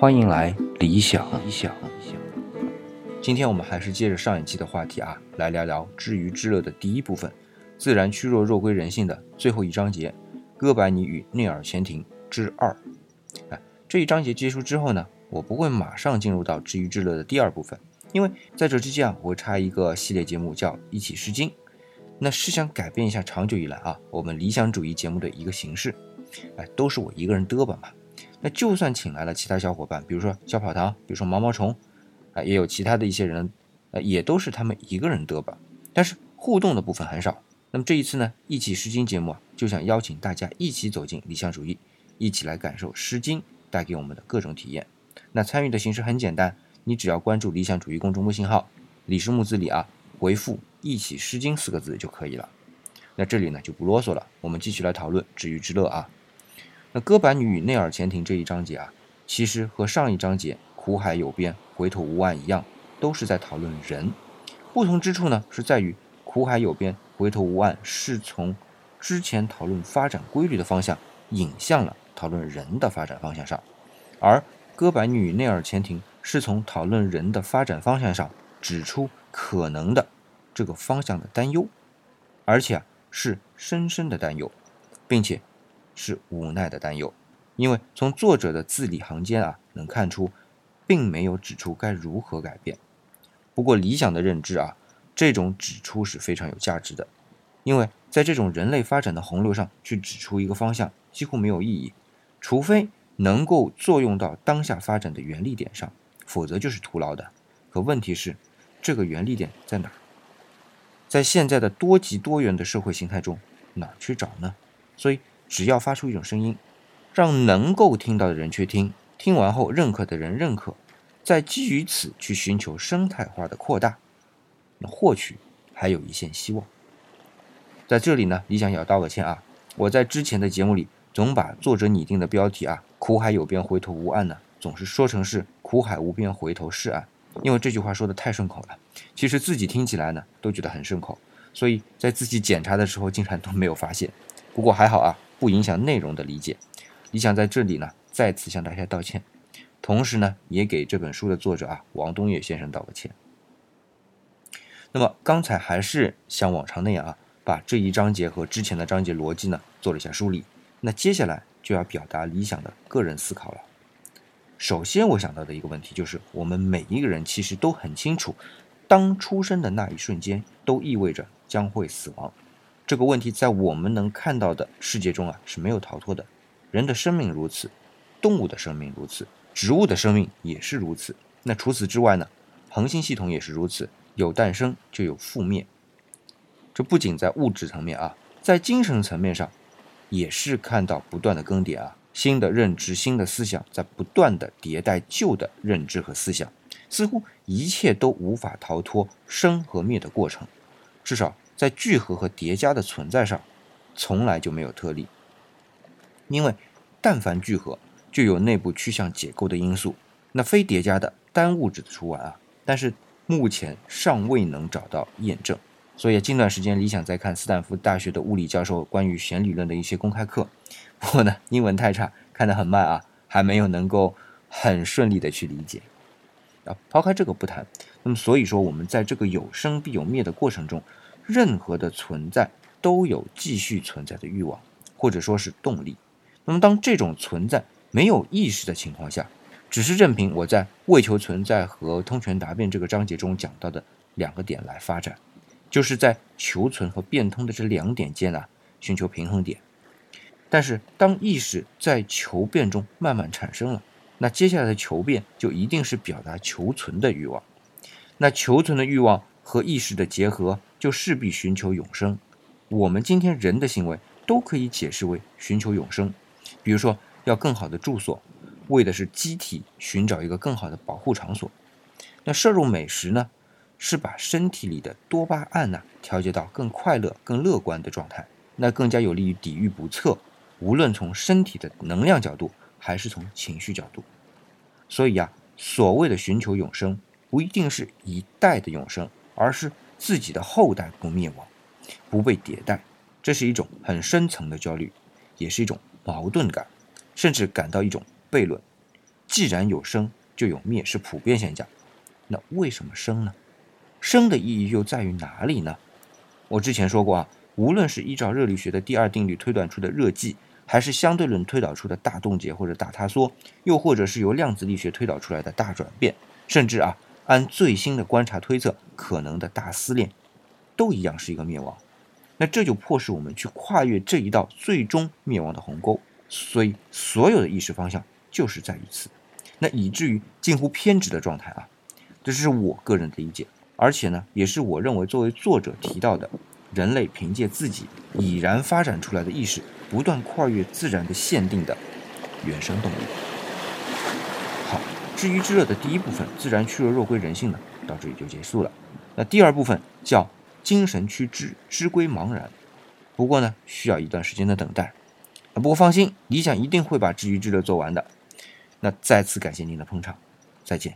欢迎来理想。理想。今天我们还是接着上一期的话题啊，来聊聊知鱼知乐的第一部分——自然趋弱，弱归人性的最后一章节——哥白尼与内尔前庭之二。哎，这一章节结束之后呢，我不会马上进入到知鱼知乐的第二部分，因为在这之间啊，我会插一个系列节目叫《一起诗经》，那是想改变一下长久以来啊我们理想主义节目的一个形式。哎，都是我一个人嘚吧嘛。那就算请来了其他小伙伴，比如说小跑堂，比如说毛毛虫，啊，也有其他的一些人，呃，也都是他们一个人嘚吧。但是互动的部分很少。那么这一次呢，一起诗经节目啊，就想邀请大家一起走进理想主义，一起来感受诗经带给我们的各种体验。那参与的形式很简单，你只要关注理想主义公众微信号“李氏木子李”啊，回复“一起诗经”四个字就可以了。那这里呢就不啰嗦了，我们继续来讨论知鱼之乐啊。那哥白尼与内尔潜艇这一章节啊，其实和上一章节苦海有边，回头无岸一样，都是在讨论人。不同之处呢，是在于苦海有边，回头无岸是从之前讨论发展规律的方向引向了讨论人的发展方向上，而哥白尼与内尔潜艇是从讨论人的发展方向上指出可能的这个方向的担忧，而且啊是深深的担忧，并且。是无奈的担忧，因为从作者的字里行间啊，能看出，并没有指出该如何改变。不过理想的认知啊，这种指出是非常有价值的，因为在这种人类发展的洪流上去指出一个方向几乎没有意义，除非能够作用到当下发展的原力点上，否则就是徒劳的。可问题是，这个原力点在哪？在现在的多极多元的社会形态中，哪去找呢？所以。只要发出一种声音，让能够听到的人去听，听完后认可的人认可，再基于此去寻求生态化的扩大，那或许还有一线希望。在这里呢，李想也要道个歉啊，我在之前的节目里总把作者拟定的标题啊“苦海有边，回头无岸”呢，总是说成是“苦海无边，回头是岸”，因为这句话说的太顺口了，其实自己听起来呢都觉得很顺口，所以在自己检查的时候竟然都没有发现。不过还好啊。不影响内容的理解。理想在这里呢，再次向大家道歉，同时呢，也给这本书的作者啊王东岳先生道个歉。那么刚才还是像往常那样啊，把这一章节和之前的章节逻辑呢做了一下梳理。那接下来就要表达理想的个人思考了。首先我想到的一个问题就是，我们每一个人其实都很清楚，当出生的那一瞬间都意味着将会死亡。这个问题在我们能看到的世界中啊是没有逃脱的，人的生命如此，动物的生命如此，植物的生命也是如此。那除此之外呢？恒星系统也是如此，有诞生就有覆灭。这不仅在物质层面啊，在精神层面上，也是看到不断的更迭啊，新的认知、新的思想在不断的迭代旧的认知和思想，似乎一切都无法逃脱生和灭的过程，至少。在聚合和叠加的存在上，从来就没有特例。因为但凡聚合，就有内部趋向解构的因素，那非叠加的单物质的除外啊。但是目前尚未能找到验证，所以近段时间理想在看斯坦福大学的物理教授关于弦理论的一些公开课，不过呢英文太差，看得很慢啊，还没有能够很顺利的去理解。啊，抛开这个不谈，那么所以说我们在这个有生必有灭的过程中。任何的存在都有继续存在的欲望，或者说是动力。那么，当这种存在没有意识的情况下，只是任凭我在为求存在和通权达变这个章节中讲到的两个点来发展，就是在求存和变通的这两点间啊，寻求平衡点。但是，当意识在求变中慢慢产生了，那接下来的求变就一定是表达求存的欲望。那求存的欲望和意识的结合。就势必寻求永生。我们今天人的行为都可以解释为寻求永生。比如说，要更好的住所，为的是机体寻找一个更好的保护场所。那摄入美食呢，是把身体里的多巴胺呢调节到更快乐、更乐观的状态，那更加有利于抵御不测。无论从身体的能量角度，还是从情绪角度。所以呀，所谓的寻求永生，不一定是一代的永生，而是。自己的后代不灭亡，不被迭代，这是一种很深层的焦虑，也是一种矛盾感，甚至感到一种悖论。既然有生，就有灭，是普遍现象。那为什么生呢？生的意义又在于哪里呢？我之前说过啊，无论是依照热力学的第二定律推断出的热寂，还是相对论推导出的大冻结或者大塌缩，又或者是由量子力学推导出来的大转变，甚至啊，按最新的观察推测可能的大撕裂，都一样是一个灭亡。那这就迫使我们去跨越这一道最终灭亡的鸿沟。所以，所有的意识方向就是在于此。那以至于近乎偏执的状态啊，这是我个人的理解，而且呢，也是我认为作为作者提到的，人类凭借自己已然发展出来的意识。不断跨越自然的限定的原生动力。好，知鱼之乐的第一部分“自然趋热，弱归人性”呢，到这里就结束了。那第二部分叫“精神趋知，知归茫然”。不过呢，需要一段时间的等待。不过放心，理想一定会把知鱼之乐做完的。那再次感谢您的捧场，再见。